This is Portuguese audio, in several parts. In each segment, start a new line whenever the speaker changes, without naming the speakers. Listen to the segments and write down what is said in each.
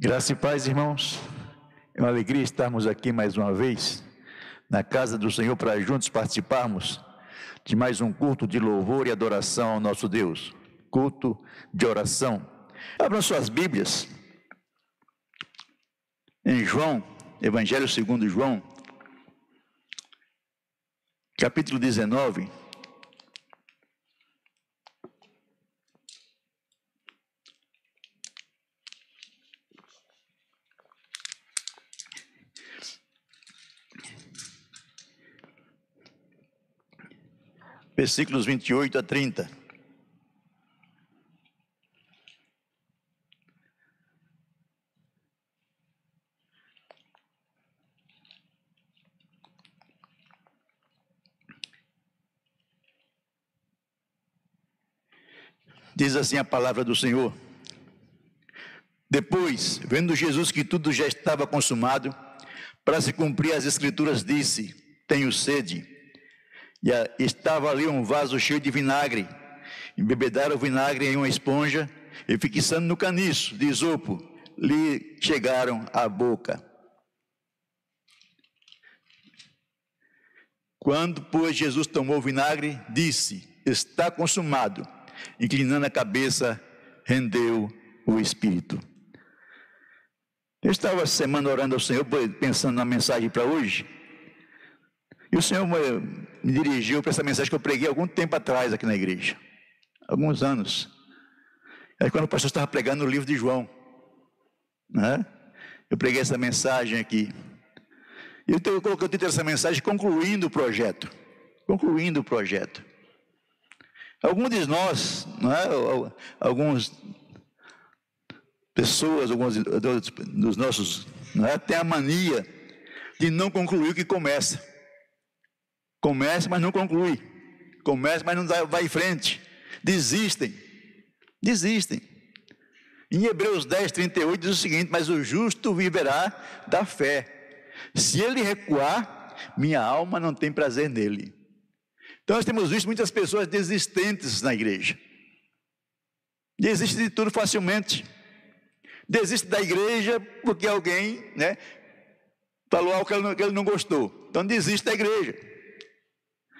Graça e paz, irmãos. É uma alegria estarmos aqui mais uma vez na casa do Senhor para juntos participarmos de mais um culto de louvor e adoração ao nosso Deus. Culto de oração. Abram suas Bíblias em João, Evangelho segundo João, capítulo 19. Versículos 28 a 30. Diz assim a palavra do Senhor. Depois, vendo Jesus que tudo já estava consumado, para se cumprir as Escrituras, disse: Tenho sede. E estava ali um vaso cheio de vinagre. Embebedaram o vinagre em uma esponja e fixando no caniço de isopo, lhe chegaram à boca. Quando, pois, Jesus tomou o vinagre, disse: Está consumado. Inclinando a cabeça, rendeu o Espírito. Eu estava semana orando ao Senhor, pensando na mensagem para hoje. E o Senhor me dirigiu para essa mensagem que eu preguei algum tempo atrás aqui na igreja. Alguns anos. Aí quando o pastor estava pregando no livro de João. Né? Eu preguei essa mensagem aqui. Então eu coloquei o título dessa mensagem concluindo o projeto. Concluindo o projeto. Alguns de nós, não é? alguns pessoas, alguns dos nossos, não é? tem a mania de não concluir o que começa. Começa, mas não conclui. Começa, mas não vai em frente. Desistem. Desistem. Em Hebreus 10, 38 diz o seguinte: Mas o justo viverá da fé. Se ele recuar, minha alma não tem prazer nele. Então nós temos visto muitas pessoas desistentes na igreja. Desiste de tudo facilmente. Desiste da igreja porque alguém né, falou algo que ele, não, gostou. Então desiste da igreja.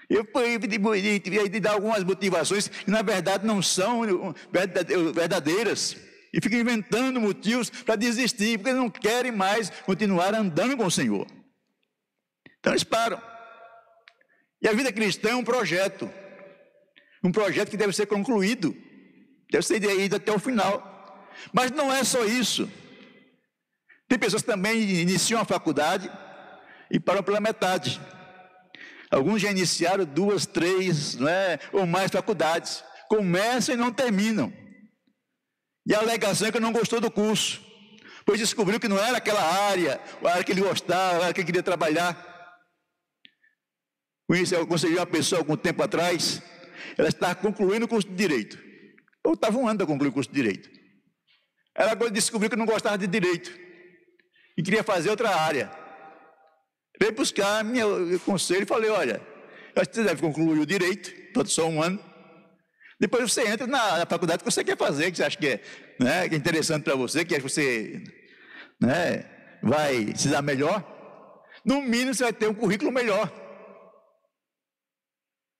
Eu de, dar algumas motivações que na verdade não são verdadeiras. E ficam inventando motivos para desistir, porque não querem mais continuar andando com o Senhor. Então eles param. E a vida cristã é um projeto. Um projeto que deve ser concluído. Deve ser ido até o final. Mas não é só isso. Tem pessoas que também iniciam a faculdade e param pela metade. Alguns já iniciaram duas, três, não é? ou mais faculdades. Começam e não terminam. E a alegação é que não gostou do curso, pois descobriu que não era aquela área, a área que ele gostava, a área que ele queria trabalhar. Isso, eu aconselhei uma pessoa algum tempo atrás, ela estava concluindo o curso de Direito. Ou estava um ano para concluir o curso de Direito. Ela descobriu que não gostava de Direito e queria fazer outra área. Veio buscar meu conselho e falei: olha, você deve concluir o direito, todo só um ano. Depois você entra na, na, faculdade que você quer fazer, que você acha que é, né, que é interessante para você, que você né, vai se dar melhor. No mínimo você vai ter um currículo melhor.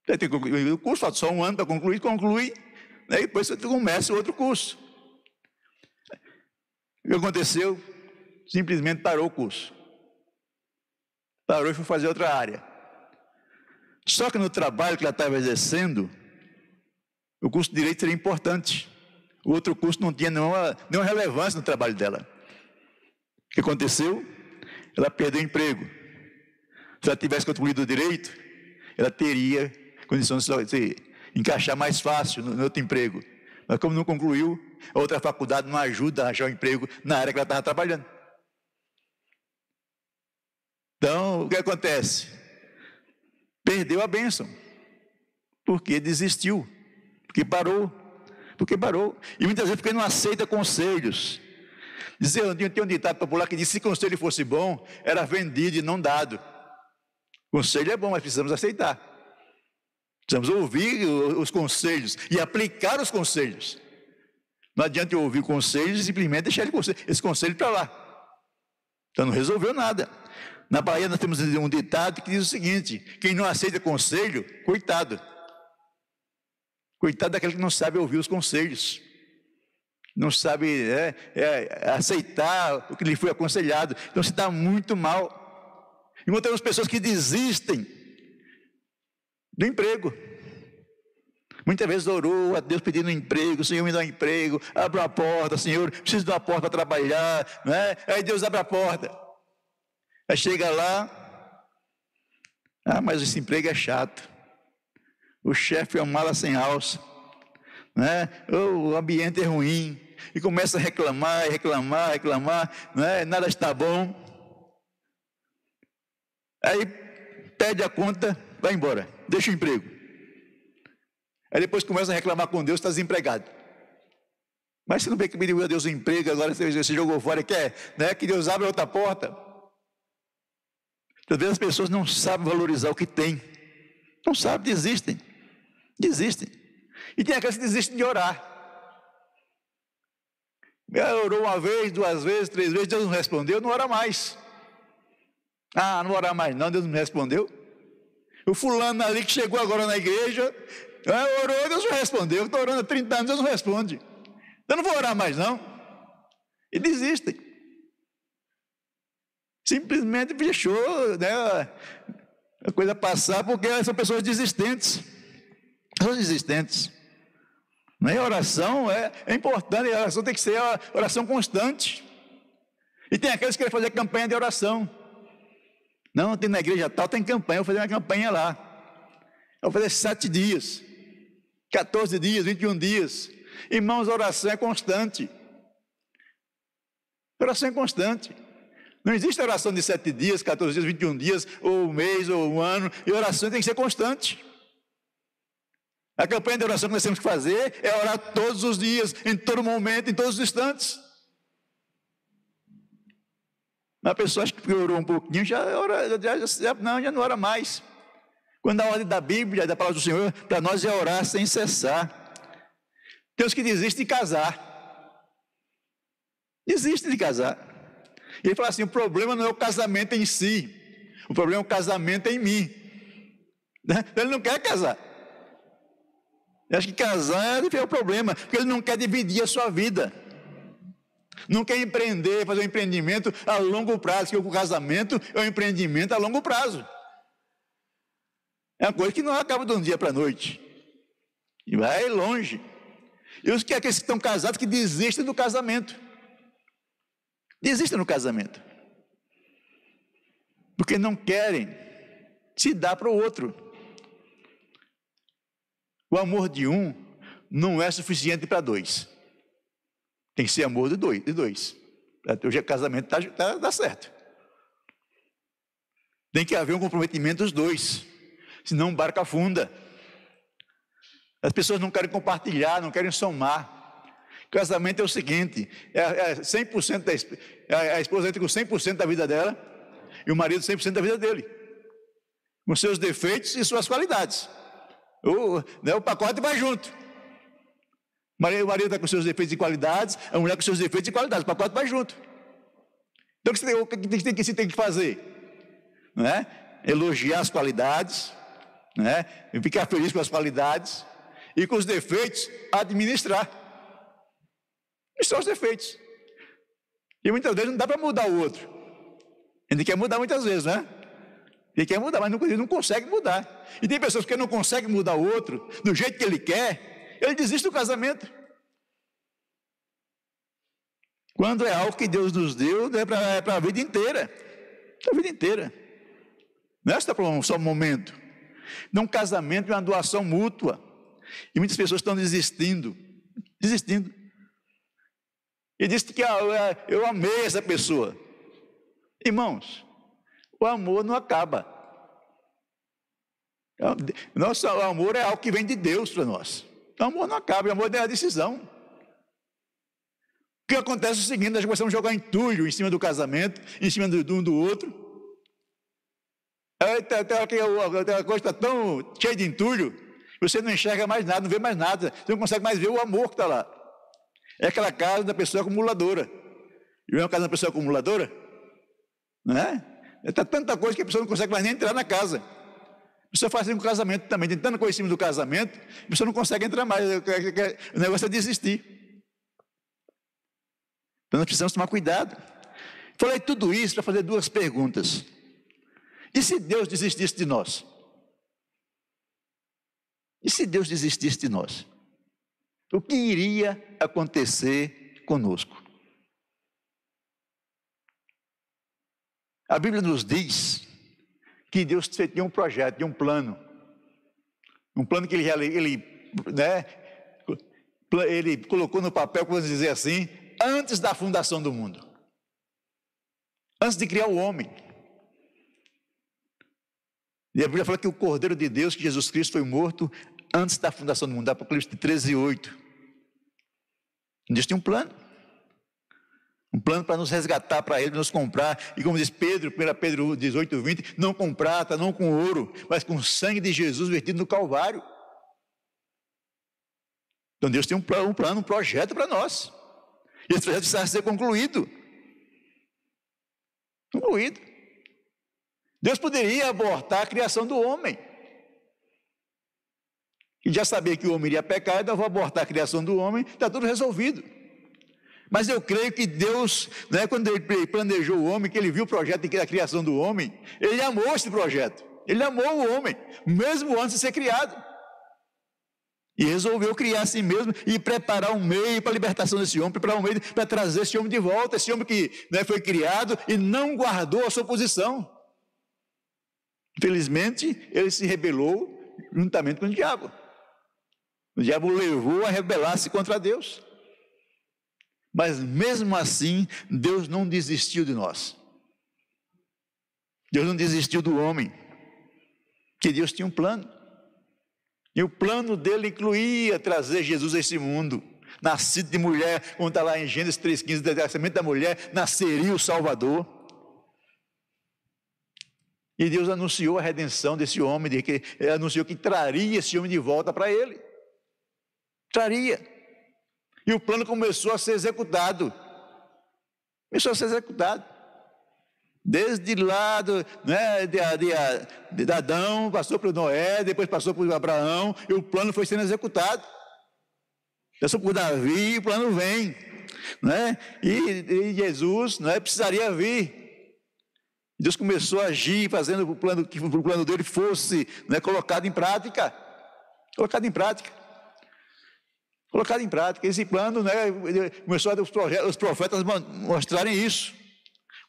Você tem que concluir o curso, falta só um ano para concluir, conclui, né, e depois você começa outro curso. O que aconteceu? Simplesmente parou o curso parou e foi fazer outra área. Só que no trabalho que ela estava exercendo, o curso de direito seria importante. O outro curso não tinha nenhuma, nenhuma relevância no trabalho dela. O que aconteceu? Ela perdeu o emprego. Se ela tivesse concluído o direito, ela teria condições de se encaixar mais fácil no, no outro emprego. Mas como não concluiu, a outra faculdade não ajuda a achar um emprego na área que ela estava trabalhando. Então, o que acontece? Perdeu a bênção, porque desistiu, porque parou, porque parou. E muitas vezes porque não aceita conselhos. Dizer, tem um ditado popular que diz: se conselho fosse bom, era vendido e não dado. Conselho é bom, mas precisamos aceitar. Precisamos ouvir os conselhos e aplicar os conselhos. Não adianta eu ouvir conselhos e simplesmente deixar esse conselho para lá. Então não resolveu nada. Na Bahia nós temos um ditado que diz o seguinte: quem não aceita conselho, coitado. Coitado daquele que não sabe ouvir os conselhos, não sabe é, é, aceitar o que lhe foi aconselhado. Então se dá muito mal. E temos pessoas que desistem do emprego. Muitas vezes orou a Deus pedindo um emprego, Senhor me dá um emprego, abra a porta, Senhor, preciso de uma porta para trabalhar, né? Aí Deus abre a porta. Aí chega lá, ah, mas esse emprego é chato. O chefe é um mala sem alça, né? o ambiente é ruim. E começa a reclamar, reclamar, reclamar, né? nada está bom. Aí pede a conta, vai embora, deixa o emprego. Aí depois começa a reclamar com Deus, está desempregado. Mas você não vê que pediu a Deus um emprego, agora você, jogou fora, quer né? que Deus abra outra porta. Às as pessoas não sabem valorizar o que tem. Não sabem, desistem. Desistem. E tem aqueles que desistem de orar. Orou uma vez, duas vezes, três vezes, Deus não respondeu, não ora mais. Ah, não ora mais não, Deus não me respondeu. O fulano ali que chegou agora na igreja, ah, orou, Deus não respondeu. Estou orando há 30 anos, Deus não responde. Eu não vou orar mais não. E desistem simplesmente deixou né, a coisa passar, porque são pessoas desistentes. Pessoas desistentes. Né? A oração é, é importante, a oração tem que ser a oração constante. E tem aqueles que querem fazer campanha de oração. Não, tem na igreja tal, tem campanha, eu vou fazer uma campanha lá. Eu vou fazer sete dias, 14 dias, 21 dias. Irmãos, a oração é constante. A oração é constante. Não existe oração de sete dias, 14 dias, 21 dias, ou um mês, ou um ano. E oração tem que ser constante. A campanha de oração que nós temos que fazer é orar todos os dias, em todo momento, em todos os instantes. A pessoa acha que orou um pouquinho, já, ora, já, já, não, já não ora mais. Quando a ordem da Bíblia, da palavra do Senhor, para nós é orar sem cessar. Temos que desistir de casar. Desiste de casar. E ele fala assim: o problema não é o casamento em si, o problema é o casamento em mim. Né? Ele não quer casar. Eu acho que casar é o problema, porque ele não quer dividir a sua vida. Não quer empreender, fazer um empreendimento a longo prazo, que o casamento é um empreendimento a longo prazo. É uma coisa que não acaba de um dia para a noite. E vai longe. E os que, é que estão casados que desistem do casamento. Desistem no casamento. Porque não querem se dar para o outro. O amor de um não é suficiente para dois. Tem que ser amor de dois. De dois. Hoje o casamento está tá, dá certo. Tem que haver um comprometimento dos dois. Senão barca afunda. As pessoas não querem compartilhar, não querem somar. Casamento é o seguinte: é, é 100% da, é, a esposa entra com 100% da vida dela e o marido 100% da vida dele, com seus defeitos e suas qualidades. O, né, o pacote vai junto. O marido está com seus defeitos e qualidades, a mulher com seus defeitos e qualidades, o pacote vai junto. Então o que, tem, que, que se tem que fazer? Não é? Elogiar as qualidades, né? ficar feliz com as qualidades e com os defeitos administrar. Os defeitos. E muitas vezes não dá para mudar o outro. Ele quer mudar muitas vezes, né? Ele quer mudar, mas não, ele não consegue mudar. E tem pessoas que não conseguem mudar o outro do jeito que ele quer, ele desiste do casamento. Quando é algo que Deus nos deu, é para é a vida inteira. É a vida inteira. Não é só um momento. Num casamento é uma doação mútua. E muitas pessoas estão desistindo. Desistindo. E disse que ah, eu amei essa pessoa. Irmãos, o amor não acaba. Nosso amor é algo que vem de Deus para nós. O amor não acaba, o amor é a decisão. O que acontece é o seguinte: nós começamos a jogar entulho em cima do casamento, em cima do, um do outro. Tá, tá, a coisa está tão cheia de entulho, você não enxerga mais nada, não vê mais nada, você não consegue mais ver o amor que está lá. É aquela casa da pessoa acumuladora. E é uma casa da pessoa acumuladora? Não é? Está tanta coisa que a pessoa não consegue mais nem entrar na casa. A pessoa faz assim com o casamento também, em cima do casamento, a pessoa não consegue entrar mais. O negócio é desistir. Então nós precisamos tomar cuidado. Falei tudo isso para fazer duas perguntas. E se Deus desistisse de nós? E se Deus desistisse de nós? O que iria acontecer conosco? A Bíblia nos diz que Deus tinha um projeto, tinha um plano. Um plano que ele, ele, né, ele colocou no papel, vamos dizer assim, antes da fundação do mundo. Antes de criar o homem. E a Bíblia fala que o Cordeiro de Deus, que Jesus Cristo foi morto antes da fundação do mundo, Apocalipse 13, 8. Deus tinha um plano. Um plano para nos resgatar para Ele, nos comprar. E como diz Pedro, 1 Pedro 18, 20, não com prata, não com ouro, mas com o sangue de Jesus vertido no Calvário. Então Deus tem um plano, um, plano, um projeto para nós. E esse projeto precisa ser concluído. Concluído. Deus poderia abortar a criação do homem. E já sabia que o homem iria pecar, então eu vou abortar a criação do homem, está tudo resolvido. Mas eu creio que Deus, né, quando ele planejou o homem, que ele viu o projeto da criação do homem, ele amou esse projeto. Ele amou o homem, mesmo antes de ser criado. E resolveu criar a si mesmo e preparar um meio para a libertação desse homem, preparar um meio para trazer esse homem de volta, esse homem que né, foi criado e não guardou a sua posição. Infelizmente, ele se rebelou juntamente com o diabo. O diabo levou a rebelar-se contra Deus. Mas mesmo assim, Deus não desistiu de nós. Deus não desistiu do homem. Que Deus tinha um plano. E o plano dele incluía trazer Jesus a esse mundo. Nascido de mulher, como está lá em Gênesis 3,15, da nascimento da mulher, nasceria o Salvador. E Deus anunciou a redenção desse homem, de que, anunciou que traria esse homem de volta para ele. Traria. E o plano começou a ser executado. Começou a ser executado. Desde lá do, né, de, de, de Adão, passou para Noé, depois passou por Abraão, e o plano foi sendo executado. Passou por Davi, o plano vem. Né? E, e Jesus né, precisaria vir. Deus começou a agir, fazendo o plano, que o plano dele fosse né, colocado em prática. Colocado em prática colocado em prática. Esse plano né, começou a os profetas mostrarem isso.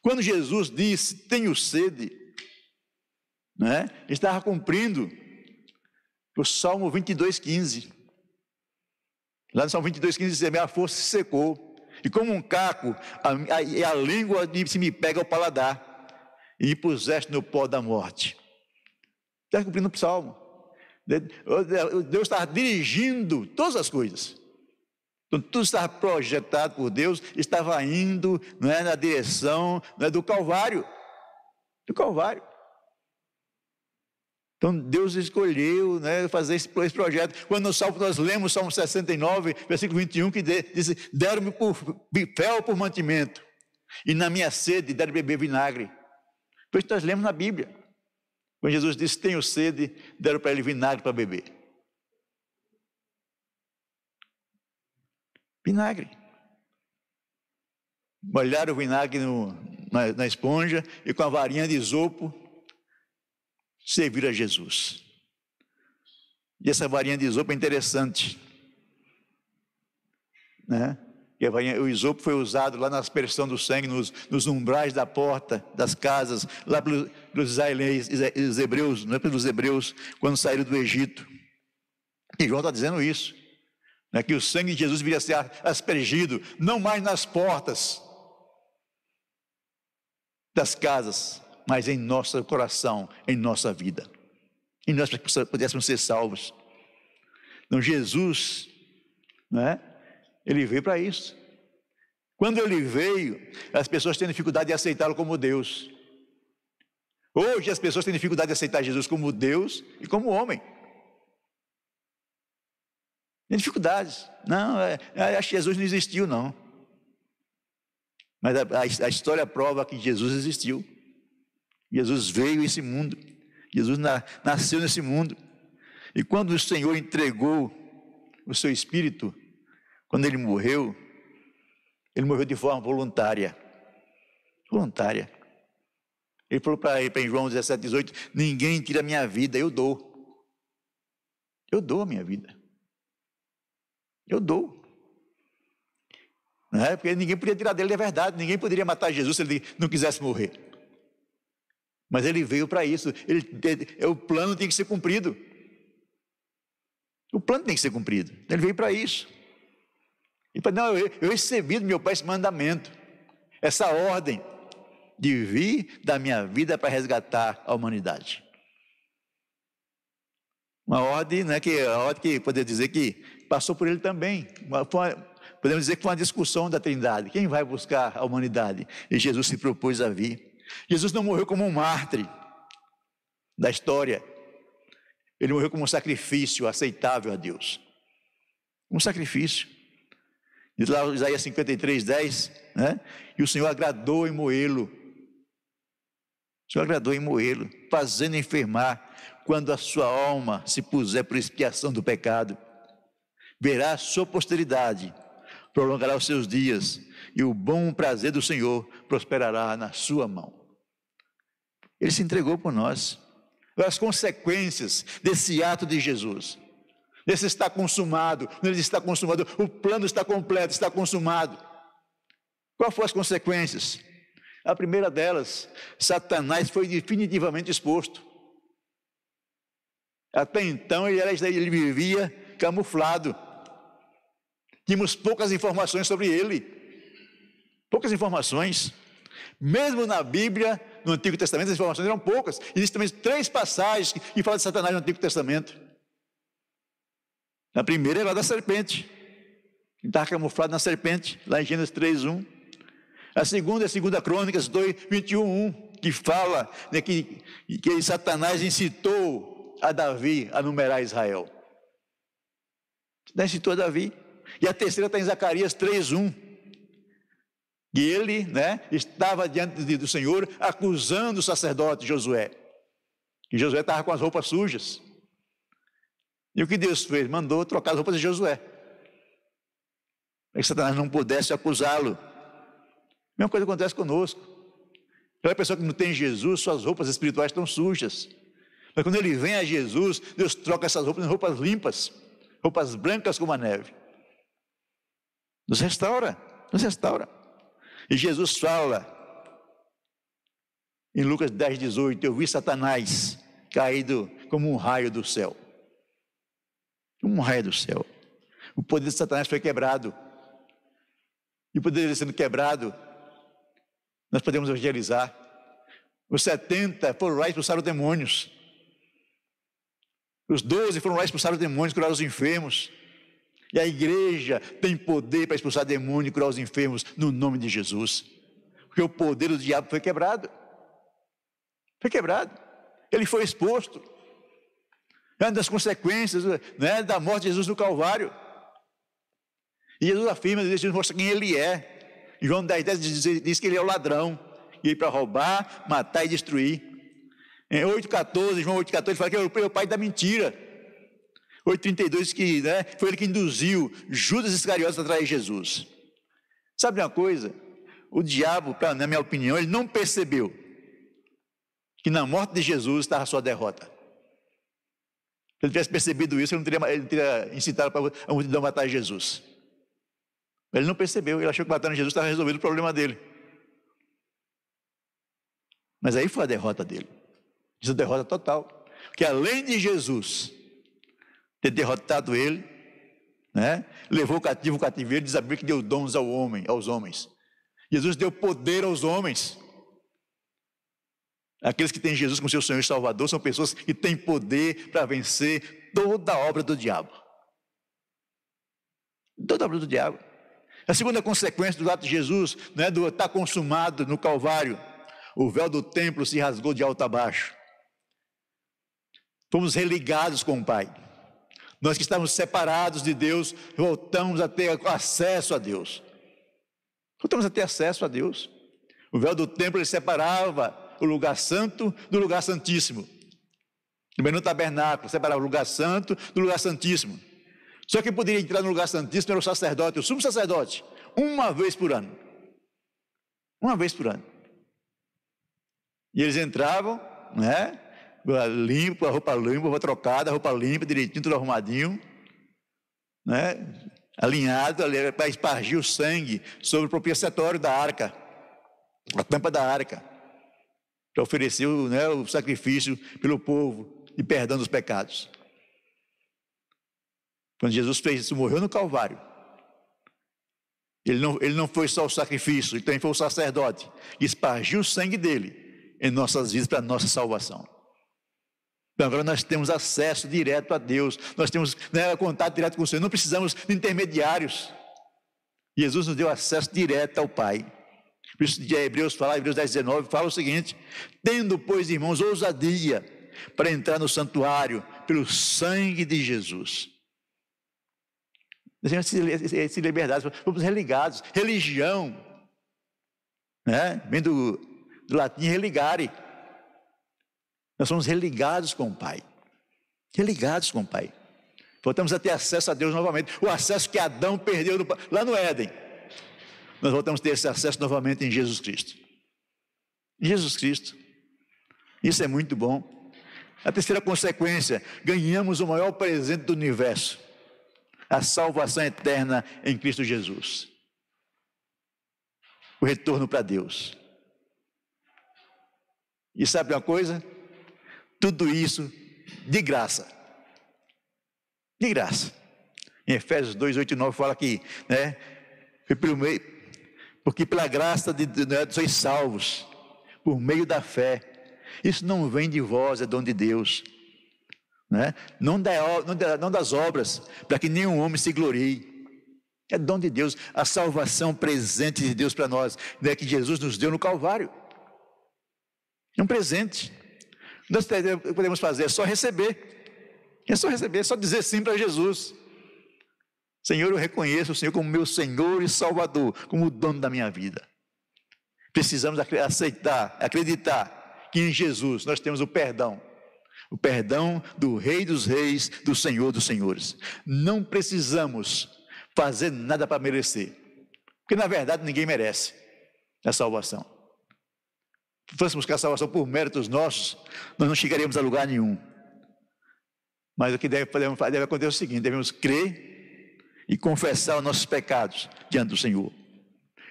Quando Jesus disse, tenho sede, né, estava cumprindo o Salmo 22, 15. Lá no Salmo 22, 15 diz, minha força se secou, e como um caco, a, a, a língua se me pega ao paladar, e me puseste no pó da morte. Está cumprindo o Salmo. Deus está dirigindo todas as coisas. Então, tudo estava projetado por Deus, estava indo é, na direção é, do Calvário. Do Calvário. Então Deus escolheu né, fazer esse, esse, projeto. Quando no Salmo nós lemos Salmo 69, versículo 21, que diz: Deram-me por fel por mantimento, e na minha sede deram beber vinagre. Por isso nós lemos na Bíblia. Quando Jesus disse: Tenho sede, deram para ele vinagre para beber. Vinagre. Molharam o vinagre no, na, na esponja e com a varinha de isopo serviram a Jesus. E essa varinha de isopo é interessante. Né? O isopo foi usado lá na aspersão do sangue, nos, nos umbrais da porta das casas, lá pelos, pelos israelenses, hebreus, não é pelos hebreus, quando saíram do Egito. E João está dizendo isso, né, que o sangue de Jesus viria a ser aspergido, não mais nas portas das casas, mas em nosso coração, em nossa vida. E nós pudéssemos ser salvos. Então Jesus, né, ele veio para isso. Quando ele veio, as pessoas têm dificuldade de aceitá-lo como Deus. Hoje as pessoas têm dificuldade de aceitar Jesus como Deus e como homem. Tem dificuldades. Não, é, é, acho que Jesus não existiu, não. Mas a, a, a história prova que Jesus existiu. Jesus veio a esse mundo. Jesus na, nasceu nesse mundo. E quando o Senhor entregou o seu espírito, quando ele morreu, ele morreu de forma voluntária. Voluntária. Ele falou para em João 17, 18: Ninguém tira a minha vida, eu dou. Eu dou a minha vida. Eu dou. Não é? Porque ninguém podia tirar dele, é verdade. Ninguém poderia matar Jesus se ele não quisesse morrer. Mas ele veio para isso. Ele, ele, o plano tem que ser cumprido. O plano tem que ser cumprido. Ele veio para isso. E para não, eu, eu recebi do meu pai esse mandamento, essa ordem de vir da minha vida para resgatar a humanidade. Uma ordem, né, que a ordem que poderia dizer que passou por ele também. Uma, podemos dizer que foi uma discussão da Trindade. Quem vai buscar a humanidade? E Jesus se propôs a vir. Jesus não morreu como um mártir da história. Ele morreu como um sacrifício aceitável a Deus. Um sacrifício. Diz lá Isaías 53, 10, né? E o Senhor agradou em moê-lo. O Senhor agradou em moê-lo, fazendo enfermar quando a sua alma se puser por expiação do pecado. Verá a sua posteridade, prolongará os seus dias, e o bom prazer do Senhor prosperará na sua mão. Ele se entregou por nós. As consequências desse ato de Jesus. Esse está consumado, ele está consumado, o plano está completo, está consumado. Qual foram as consequências? A primeira delas, Satanás foi definitivamente exposto. Até então ele, era, ele vivia camuflado. Tínhamos poucas informações sobre ele. Poucas informações. Mesmo na Bíblia, no Antigo Testamento, as informações eram poucas. Existem também três passagens que falam de Satanás no Antigo Testamento. A primeira é lá da serpente. Ele estava camuflado na serpente, lá em Gênesis 3, 1. A segunda é a segunda Crônicas 2, 21, 1, que fala né, que, que Satanás incitou a Davi a numerar Israel. Incitou a Davi. E a terceira está em Zacarias 3, 1. E ele né, estava diante do Senhor acusando o sacerdote Josué. E Josué estava com as roupas sujas. E o que Deus fez? Mandou trocar as roupas de Josué. Para que Satanás não pudesse acusá-lo. A mesma coisa acontece conosco. Aquela pessoa que não tem Jesus, suas roupas espirituais estão sujas. Mas quando ele vem a Jesus, Deus troca essas roupas em roupas limpas, roupas brancas como a neve. Nos restaura, nos restaura. E Jesus fala em Lucas 10, 18: Eu vi Satanás caído como um raio do céu um raio do céu. O poder de Satanás foi quebrado. E o poder sendo quebrado, nós podemos evangelizar. Os 70 foram lá e expulsaram demônios. Os 12 foram lá e expulsaram demônios, curaram os enfermos. E a igreja tem poder para expulsar demônios e curar os enfermos no nome de Jesus. Porque o poder do diabo foi quebrado. Foi quebrado. Ele foi exposto das consequências né, da morte de Jesus no Calvário. E Jesus afirma, Jesus mostra quem ele é. Em João 10, 10 diz, diz que ele é o ladrão, e veio para roubar, matar e destruir. Em 8,14, João 8,14, ele fala que é o pai da mentira. 8,32 que né, foi ele que induziu Judas Iscariotes a trair Jesus. Sabe uma coisa? O diabo, na minha opinião, ele não percebeu que na morte de Jesus estava a sua derrota. Se ele tivesse percebido isso, ele não teria, ele teria incitado a multidão matar Jesus. Ele não percebeu, ele achou que matando Jesus estava resolvido o problema dele. Mas aí foi a derrota dele. Diz a derrota total. Que além de Jesus ter derrotado ele, né, levou o cativo o cativeiro, Bíblia que deu dons ao homem, aos homens. Jesus deu poder aos homens. Aqueles que têm Jesus como seu Senhor e Salvador são pessoas que têm poder para vencer toda a obra do diabo. Toda a obra do diabo. A segunda consequência do ato de Jesus, né, do estar consumado no Calvário, o véu do templo se rasgou de alto a baixo. Fomos religados com o Pai. Nós que estávamos separados de Deus, voltamos a ter acesso a Deus. Voltamos a ter acesso a Deus. O véu do templo ele separava o lugar santo do lugar santíssimo. Também no tabernáculo, separava o lugar santo do lugar santíssimo. Só que poderia entrar no lugar santíssimo era o sacerdote, o sumo sacerdote, uma vez por ano. Uma vez por ano. E eles entravam, né? Limpo, a roupa limpa, a roupa trocada, a roupa limpa, direitinho, tudo arrumadinho, né? Alinhado para espargir o sangue sobre o propiciatório da arca, a tampa da arca, para oferecer né, o sacrifício pelo povo e perdão dos pecados. Quando Jesus fez isso, morreu no Calvário. Ele não, ele não foi só o sacrifício, ele também foi o sacerdote, que espargiu o sangue dele em nossas vidas para nossa salvação. Então agora nós temos acesso direto a Deus, nós temos né, contato direto com o Senhor, não precisamos de intermediários. Jesus nos deu acesso direto ao Pai. Por isso, de Hebreus fala, Hebreus 10, 19, fala o seguinte: tendo, pois, irmãos, ousadia para entrar no santuário pelo sangue de Jesus. Deixamos se liberdade, fomos religados, religião, né? vem do, do latim religare. Nós somos religados com o Pai, religados com o Pai. Voltamos a ter acesso a Deus novamente, o acesso que Adão perdeu no, lá no Éden. Nós voltamos a ter esse acesso novamente em Jesus Cristo. Jesus Cristo. Isso é muito bom. A terceira consequência, ganhamos o maior presente do universo a salvação eterna em Cristo Jesus. O retorno para Deus. E sabe uma coisa? Tudo isso de graça. De graça. Em Efésios 2, 8 e 9 fala que, né? Porque pela graça de, de, de, sois salvos, por meio da fé. Isso não vem de vós, é dom de Deus né? não, da, não, não das obras, para que nenhum homem se glorie. É dom de Deus, a salvação presente de Deus para nós, né, que Jesus nos deu no Calvário. É um presente. Nós podemos fazer é só receber. É só receber, é só dizer sim para Jesus. Senhor, eu reconheço o Senhor como meu Senhor e Salvador, como o dono da minha vida. Precisamos aceitar, acreditar que em Jesus nós temos o perdão o perdão do Rei dos Reis, do Senhor dos Senhores. Não precisamos fazer nada para merecer, porque na verdade ninguém merece a salvação. Se fôssemos buscar a salvação por méritos nossos, nós não chegaríamos a lugar nenhum. Mas o que deve, deve acontecer é o seguinte: devemos crer e confessar os nossos pecados diante do Senhor.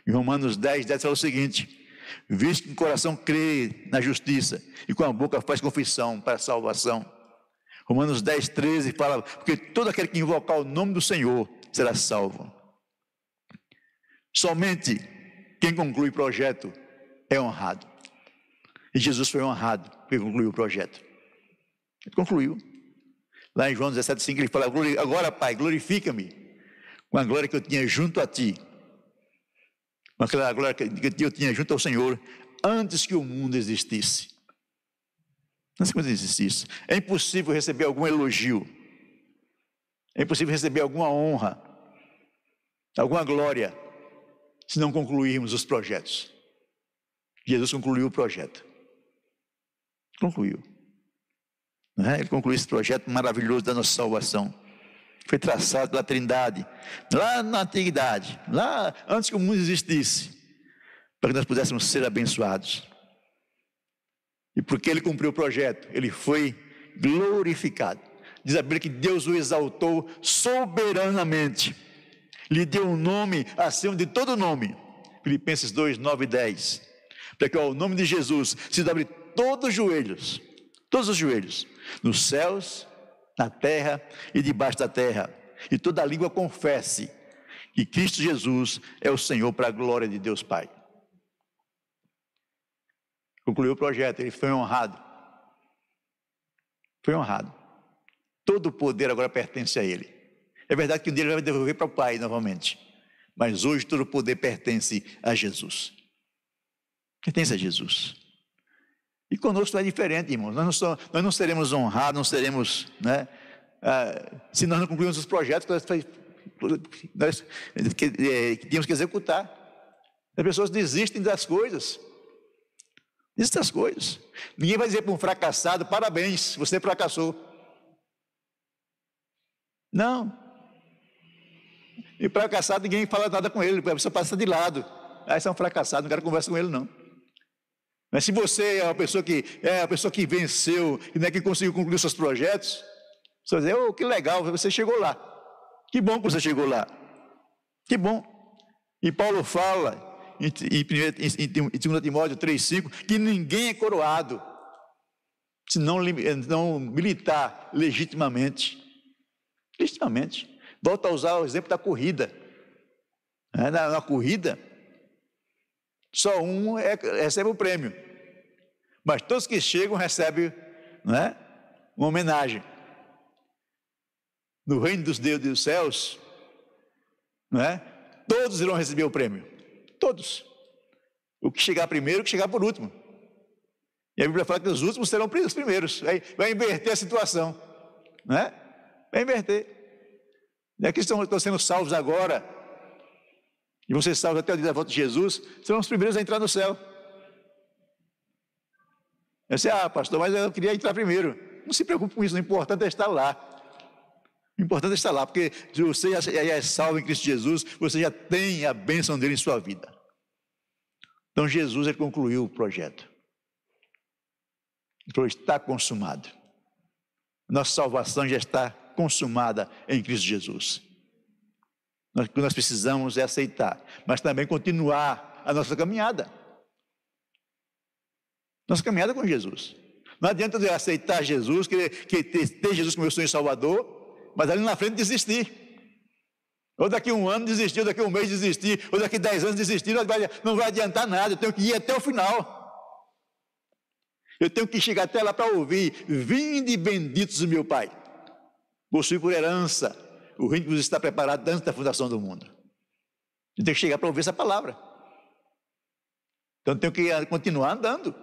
Em Romanos 10, 10 fala o seguinte: visto que o coração crê na justiça e com a boca faz confissão para a salvação. Romanos 10, 13 fala: porque todo aquele que invocar o nome do Senhor será salvo. Somente quem conclui o projeto é honrado. E Jesus foi honrado porque concluiu o projeto. Ele concluiu. Lá em João 17,5 ele fala: Agora, Pai, glorifica-me com a glória que eu tinha junto a ti com aquela glória que eu tinha junto ao Senhor antes que o mundo existisse. Antes que o mundo existisse. É impossível receber algum elogio. É impossível receber alguma honra, alguma glória, se não concluirmos os projetos. Jesus concluiu o projeto. Concluiu. É? Ele concluiu esse projeto maravilhoso da nossa salvação foi traçado pela Trindade, lá na antiguidade, lá antes que o mundo existisse, para que nós pudéssemos ser abençoados. E porque ele cumpriu o projeto, ele foi glorificado. Diz a Bíblia que Deus o exaltou soberanamente, lhe deu um nome acima de todo nome. Filipenses 2, 9 e 10. Para que ao nome de Jesus se dobre todos os joelhos, todos os joelhos, nos céus na terra e debaixo da terra, e toda língua confesse que Cristo Jesus é o Senhor para a glória de Deus Pai. Concluiu o projeto, ele foi honrado. Foi honrado. Todo o poder agora pertence a ele. É verdade que dia ele vai devolver para o Pai novamente. Mas hoje todo o poder pertence a Jesus. Pertence a Jesus. E conosco é diferente, irmãos. Nós não, nós não seremos honrados, não seremos né, ah, se nós não concluímos os projetos que nós, nós que, é, que tínhamos que executar. As pessoas desistem das coisas. Desistem das coisas. Ninguém vai dizer para um fracassado, parabéns, você fracassou. Não. E fracassado, ninguém fala nada com ele, a pessoa passa de lado. Ah, esse é um fracassado, não quero conversar com ele, não. Mas se você é uma pessoa que é a pessoa que venceu e não é que conseguiu concluir seus projetos, você vai dizer, oh, que legal, você chegou lá. Que bom que você chegou lá. Que bom. E Paulo fala em, em, em 2 Timóteo 3,5 que ninguém é coroado se não, não militar legitimamente. Legitimamente. Volta a usar o exemplo da corrida. Na, na corrida, só um é, recebe o prêmio. Mas todos que chegam recebem não é, uma homenagem. No reino dos deuses dos céus, não é, todos irão receber o prêmio. Todos. O que chegar primeiro, o que chegar por último. E a Bíblia fala que os últimos serão os primeiros. Vai, vai inverter a situação. Não é? Vai inverter. E aqui estão, estão sendo salvos agora e você salvo até o dia da volta de Jesus, serão os primeiros a entrar no céu. Eu disse, ah, pastor, mas eu queria entrar primeiro. Não se preocupe com isso, o importante é estar lá. O importante é estar lá, porque você já é salvo em Cristo Jesus, você já tem a bênção dele em sua vida. Então Jesus ele concluiu o projeto. Ele falou, está consumado. Nossa salvação já está consumada em Cristo Jesus. Nós, que nós precisamos é aceitar, mas também continuar a nossa caminhada. Nossa caminhada com Jesus. Não adianta eu aceitar Jesus, querer, que ter Jesus como meu sonho Salvador, mas ali na frente desistir. Ou daqui um ano desistir, ou daqui um mês desistir, ou daqui dez anos desistir, não vai, não vai adiantar nada, eu tenho que ir até o final. Eu tenho que chegar até lá para ouvir, vinde benditos do meu Pai, possui por herança o reino que está preparado antes da fundação do mundo. Eu tenho que chegar para ouvir essa palavra. Então tenho que continuar andando.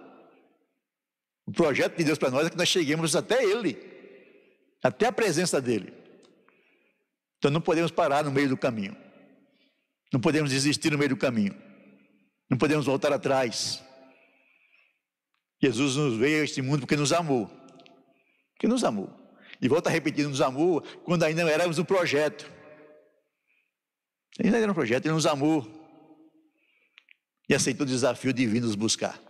O projeto de Deus para nós é que nós cheguemos até Ele, até a presença dEle. Então não podemos parar no meio do caminho. Não podemos desistir no meio do caminho. Não podemos voltar atrás. Jesus nos veio a este mundo porque nos amou. Porque nos amou. E volta a repetir, nos amou quando ainda éramos um projeto. Ainda era um projeto, ele nos amou. E aceitou o desafio de vir nos buscar.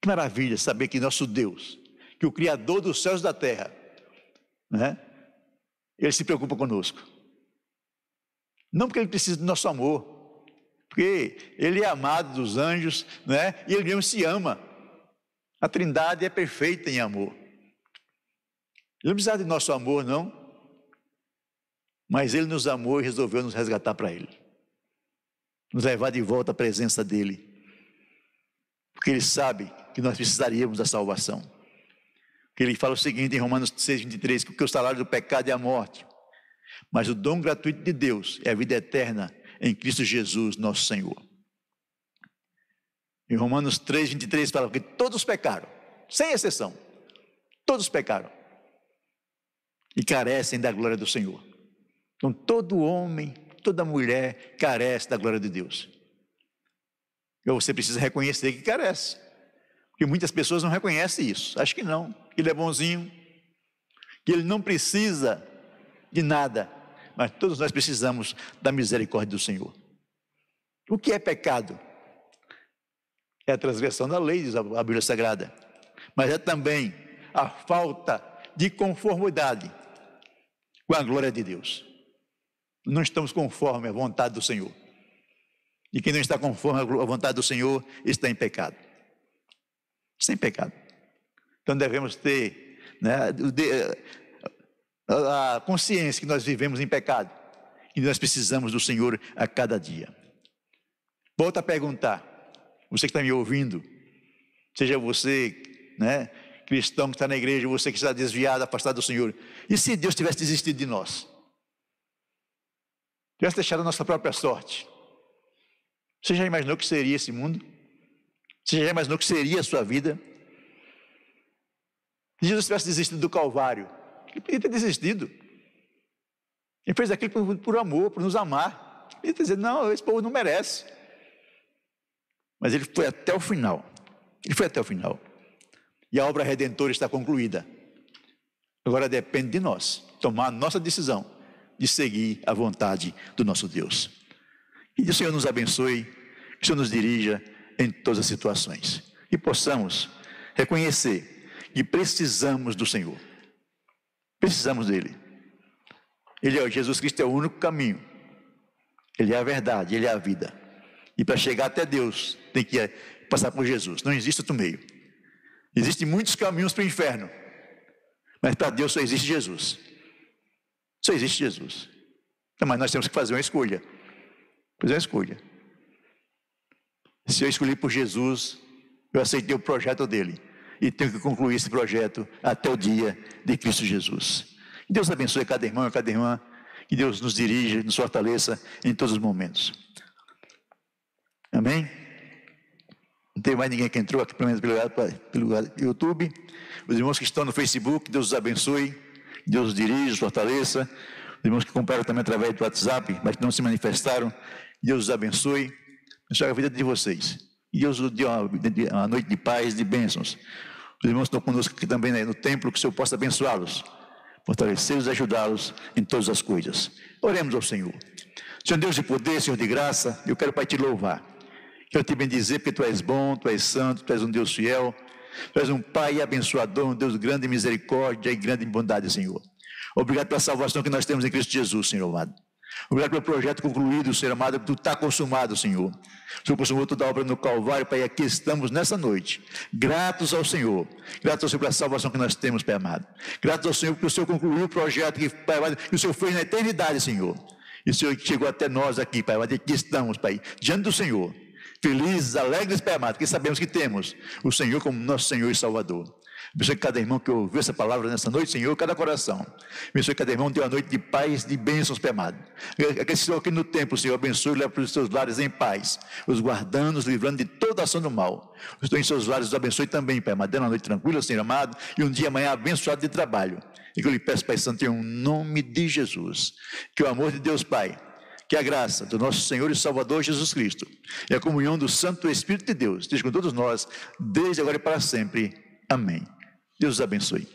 Que maravilha saber que nosso Deus, que o Criador dos céus e da terra, né, ele se preocupa conosco. Não porque ele precisa do nosso amor, porque ele é amado dos anjos, né, e ele mesmo se ama. A trindade é perfeita em amor. Ele não precisava de nosso amor, não. Mas Ele nos amou e resolveu nos resgatar para Ele. Nos levar de volta à presença dEle. Porque Ele sabe que nós precisaríamos da salvação. Porque Ele fala o seguinte em Romanos 6, 23, que o salário do pecado é a morte. Mas o dom gratuito de Deus é a vida eterna em Cristo Jesus, nosso Senhor. Em Romanos 3, 23 fala que todos pecaram, sem exceção. Todos pecaram e carecem da glória do Senhor. Então, todo homem, toda mulher carece da glória de Deus. E você precisa reconhecer que carece. Porque muitas pessoas não reconhecem isso. Acho que não. Que ele é bonzinho. Que ele não precisa de nada. Mas todos nós precisamos da misericórdia do Senhor. O que é pecado? É a transgressão da lei, diz a Bíblia Sagrada. Mas é também a falta de conformidade com a glória de Deus. Não estamos conforme à vontade do Senhor. E quem não está conforme à vontade do Senhor está em pecado. Está em pecado. Então devemos ter né, a consciência que nós vivemos em pecado e nós precisamos do Senhor a cada dia. Volto a perguntar, você que está me ouvindo, seja você, né, cristão que está na igreja, você que está desviado, afastado do Senhor. E se Deus tivesse desistido de nós? Tivesse deixado a nossa própria sorte? Você já imaginou que seria esse mundo? Você já imaginou que seria a sua vida? Se Jesus tivesse desistido do Calvário, Ele podia ter desistido. Ele fez aquilo por, por amor, por nos amar. Ele podia dizer, não, esse povo não merece. Mas ele foi até o final. Ele foi até o final. E a obra redentora está concluída. Agora depende de nós tomar a nossa decisão de seguir a vontade do nosso Deus. Que o Senhor nos abençoe, que o Senhor nos dirija em todas as situações. E possamos reconhecer que precisamos do Senhor. Precisamos dele. Ele é Jesus Cristo é o único caminho. Ele é a verdade, ele é a vida. E para chegar até Deus, tem que passar por Jesus. Não existe outro meio. Existem muitos caminhos para o inferno. Mas para Deus só existe Jesus. Só existe Jesus. Então, mas nós temos que fazer uma escolha. Fazer uma escolha. Se eu escolhi por Jesus, eu aceitei o projeto dele. E tenho que concluir esse projeto até o dia de Cristo Jesus. Que Deus abençoe cada irmão e cada irmã. Que Deus nos dirija, nos fortaleça em todos os momentos. Amém? Não tem mais ninguém que entrou aqui, pelo menos pelo, pelo YouTube. Os irmãos que estão no Facebook, Deus os abençoe. Deus os dirija, os fortaleça. Os irmãos que compraram também através do WhatsApp, mas que não se manifestaram, Deus os abençoe. Abençoe a vida de vocês. E Deus os dê uma, uma noite de paz, de bênçãos. Os irmãos estão conosco aqui também né, no templo, que o Senhor possa abençoá-los, fortalecê-los e ajudá-los em todas as coisas. Oremos ao Senhor. Senhor Deus de poder, Senhor de graça, eu quero, Pai, te louvar. Quero te bendizer porque Tu és bom, Tu és santo, Tu és um Deus fiel. Tu és um Pai abençoador, um Deus grande em misericórdia e grande em bondade, Senhor. Obrigado pela salvação que nós temos em Cristo Jesus, Senhor amado. Obrigado pelo projeto concluído, Senhor amado, que tu está consumado, Senhor. O Senhor consumou toda a obra no Calvário, Pai, aqui estamos nessa noite, gratos ao Senhor, gratos ao Senhor pela salvação que nós temos, Pai amado. Gratos ao Senhor porque o Senhor concluiu o projeto que, Pai amado, que o Senhor fez na eternidade, Senhor. E o Senhor chegou até nós aqui, Pai amado, aqui estamos, Pai, diante do Senhor felizes, alegres, amado, porque sabemos que temos o Senhor como nosso Senhor e Salvador. Abençoe cada irmão que ouviu essa palavra nessa noite, Senhor, cada coração. Abençoe cada irmão, dê uma noite de paz, de bênçãos, Pai amado. Senhor aqui no templo, Senhor, abençoe e leva para os seus lares em paz, os guardando, os livrando de toda ação do mal. Estou em seus lares, os abençoe também, Pai amado. Dê uma noite tranquila, Senhor amado, e um dia amanhã abençoado de trabalho. E que eu lhe peço, Pai Santo, em um nome de Jesus, que o amor de Deus, Pai, que a graça do nosso Senhor e Salvador Jesus Cristo e a comunhão do Santo Espírito de Deus esteja com todos nós, desde agora e para sempre. Amém. Deus os abençoe.